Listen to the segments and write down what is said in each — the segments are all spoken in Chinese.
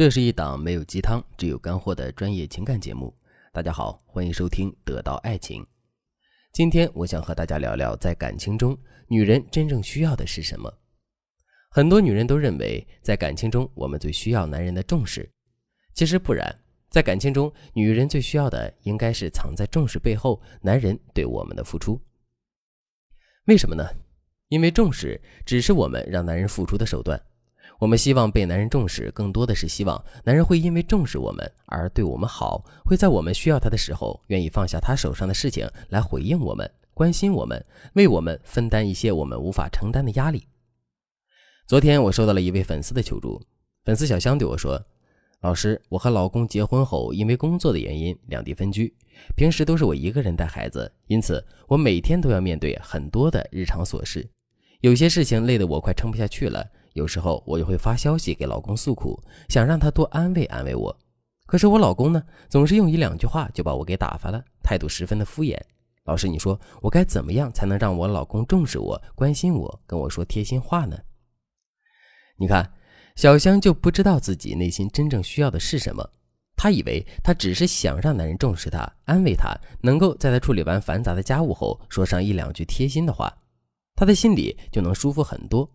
这是一档没有鸡汤、只有干货的专业情感节目。大家好，欢迎收听《得到爱情》。今天我想和大家聊聊，在感情中，女人真正需要的是什么？很多女人都认为，在感情中，我们最需要男人的重视。其实不然，在感情中，女人最需要的应该是藏在重视背后，男人对我们的付出。为什么呢？因为重视只是我们让男人付出的手段。我们希望被男人重视，更多的是希望男人会因为重视我们而对我们好，会在我们需要他的时候，愿意放下他手上的事情来回应我们、关心我们，为我们分担一些我们无法承担的压力。昨天我收到了一位粉丝的求助，粉丝小香对我说：“老师，我和老公结婚后，因为工作的原因两地分居，平时都是我一个人带孩子，因此我每天都要面对很多的日常琐事，有些事情累得我快撑不下去了。”有时候我就会发消息给老公诉苦，想让他多安慰安慰我。可是我老公呢，总是用一两句话就把我给打发了，态度十分的敷衍。老师，你说我该怎么样才能让我老公重视我、关心我、跟我说贴心话呢？你看，小香就不知道自己内心真正需要的是什么。她以为她只是想让男人重视她、安慰她，能够在她处理完繁杂的家务后说上一两句贴心的话，她的心里就能舒服很多。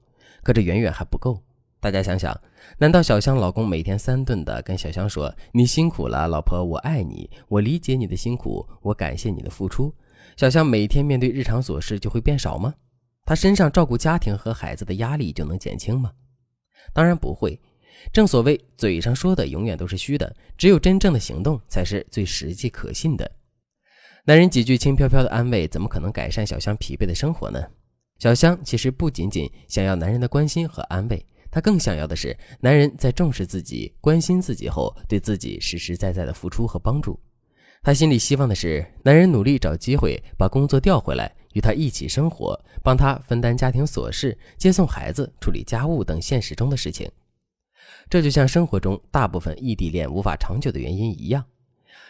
可这远远还不够。大家想想，难道小香老公每天三顿的跟小香说“你辛苦了，老婆，我爱你，我理解你的辛苦，我感谢你的付出”，小香每天面对日常琐事就会变少吗？她身上照顾家庭和孩子的压力就能减轻吗？当然不会。正所谓，嘴上说的永远都是虚的，只有真正的行动才是最实际可信的。男人几句轻飘飘的安慰，怎么可能改善小香疲惫的生活呢？小香其实不仅仅想要男人的关心和安慰，她更想要的是男人在重视自己、关心自己后，对自己实实在在的付出和帮助。她心里希望的是男人努力找机会把工作调回来，与她一起生活，帮她分担家庭琐事、接送孩子、处理家务等现实中的事情。这就像生活中大部分异地恋无法长久的原因一样。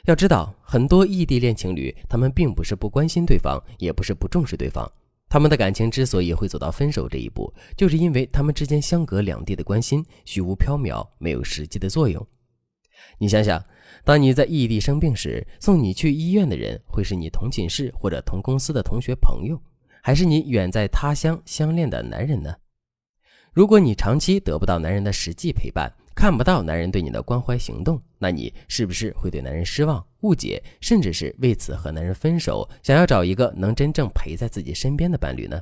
要知道，很多异地恋情侣，他们并不是不关心对方，也不是不重视对方。他们的感情之所以会走到分手这一步，就是因为他们之间相隔两地的关心虚无缥缈，没有实际的作用。你想想，当你在异地生病时，送你去医院的人会是你同寝室或者同公司的同学朋友，还是你远在他乡相恋的男人呢？如果你长期得不到男人的实际陪伴，看不到男人对你的关怀行动，那你是不是会对男人失望、误解，甚至是为此和男人分手，想要找一个能真正陪在自己身边的伴侣呢？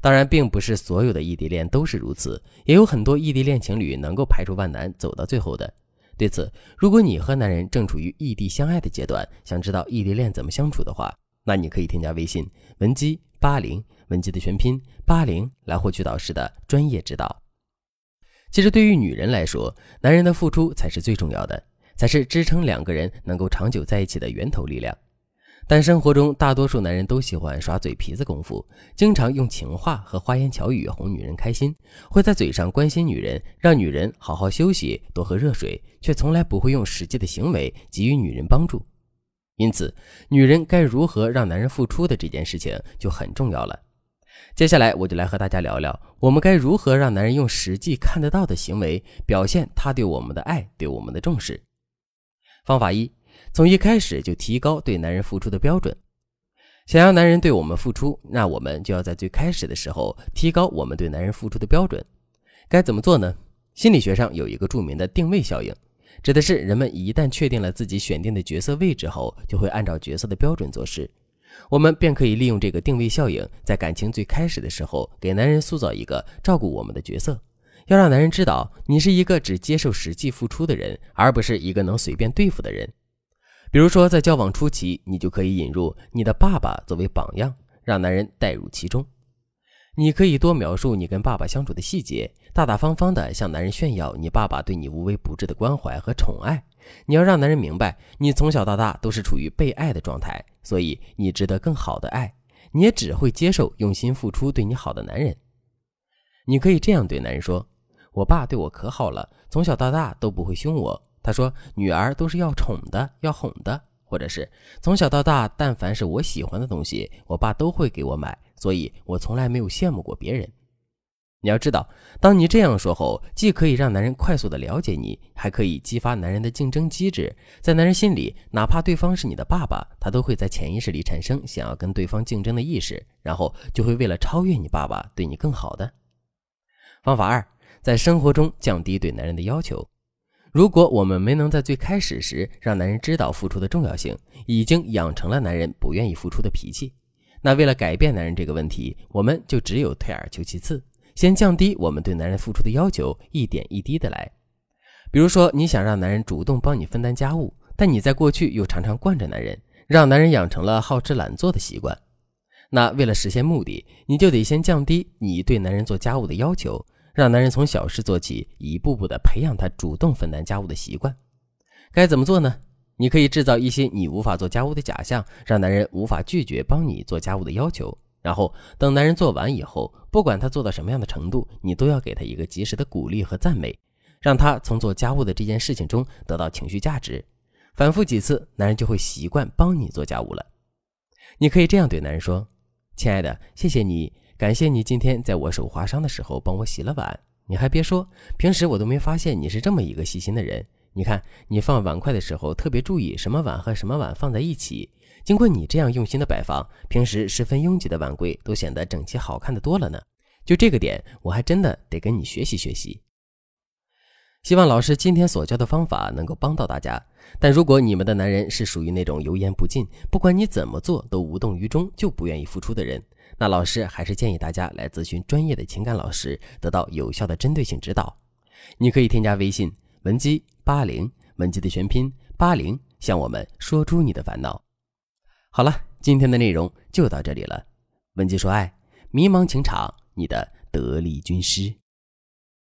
当然，并不是所有的异地恋都是如此，也有很多异地恋情侣能够排除万难走到最后的。对此，如果你和男人正处于异地相爱的阶段，想知道异地恋怎么相处的话，那你可以添加微信文姬八零，文姬的全拼八零，来获取导师的专业指导。其实，对于女人来说，男人的付出才是最重要的，才是支撑两个人能够长久在一起的源头力量。但生活中，大多数男人都喜欢耍嘴皮子功夫，经常用情话和花言巧语哄女人开心，会在嘴上关心女人，让女人好好休息、多喝热水，却从来不会用实际的行为给予女人帮助。因此，女人该如何让男人付出的这件事情就很重要了。接下来我就来和大家聊聊，我们该如何让男人用实际看得到的行为表现他对我们的爱、对我们的重视。方法一，从一开始就提高对男人付出的标准。想要男人对我们付出，那我们就要在最开始的时候提高我们对男人付出的标准。该怎么做呢？心理学上有一个著名的定位效应，指的是人们一旦确定了自己选定的角色位置后，就会按照角色的标准做事。我们便可以利用这个定位效应，在感情最开始的时候，给男人塑造一个照顾我们的角色，要让男人知道你是一个只接受实际付出的人，而不是一个能随便对付的人。比如说，在交往初期，你就可以引入你的爸爸作为榜样，让男人带入其中。你可以多描述你跟爸爸相处的细节，大大方方地向男人炫耀你爸爸对你无微不至的关怀和宠爱。你要让男人明白，你从小到大都是处于被爱的状态，所以你值得更好的爱。你也只会接受用心付出、对你好的男人。你可以这样对男人说：“我爸对我可好了，从小到大都不会凶我。他说，女儿都是要宠的，要哄的。或者是从小到大，但凡是我喜欢的东西，我爸都会给我买。”所以我从来没有羡慕过别人。你要知道，当你这样说后，既可以让男人快速的了解你，还可以激发男人的竞争机制。在男人心里，哪怕对方是你的爸爸，他都会在潜意识里产生想要跟对方竞争的意识，然后就会为了超越你爸爸，对你更好的。方法二，在生活中降低对男人的要求。如果我们没能在最开始时让男人知道付出的重要性，已经养成了男人不愿意付出的脾气，那为了改变男人这个问题，我们就只有退而求其次。先降低我们对男人付出的要求，一点一滴的来。比如说，你想让男人主动帮你分担家务，但你在过去又常常惯着男人，让男人养成了好吃懒做的习惯。那为了实现目的，你就得先降低你对男人做家务的要求，让男人从小事做起，一步步的培养他主动分担家务的习惯。该怎么做呢？你可以制造一些你无法做家务的假象，让男人无法拒绝帮你做家务的要求。然后等男人做完以后，不管他做到什么样的程度，你都要给他一个及时的鼓励和赞美，让他从做家务的这件事情中得到情绪价值。反复几次，男人就会习惯帮你做家务了。你可以这样对男人说：“亲爱的，谢谢你，感谢你今天在我手划伤的时候帮我洗了碗。你还别说，平时我都没发现你是这么一个细心的人。你看，你放碗筷的时候特别注意什么碗和什么碗放在一起。”经过你这样用心的摆放，平时十分拥挤的碗柜都显得整齐好看的多了呢。就这个点，我还真的得跟你学习学习。希望老师今天所教的方法能够帮到大家。但如果你们的男人是属于那种油盐不进，不管你怎么做都无动于衷，就不愿意付出的人，那老师还是建议大家来咨询专业的情感老师，得到有效的针对性指导。你可以添加微信文姬八零，文姬的全拼八零，向我们说出你的烦恼。好了，今天的内容就到这里了。文姬说爱，迷茫情场，你的得力军师。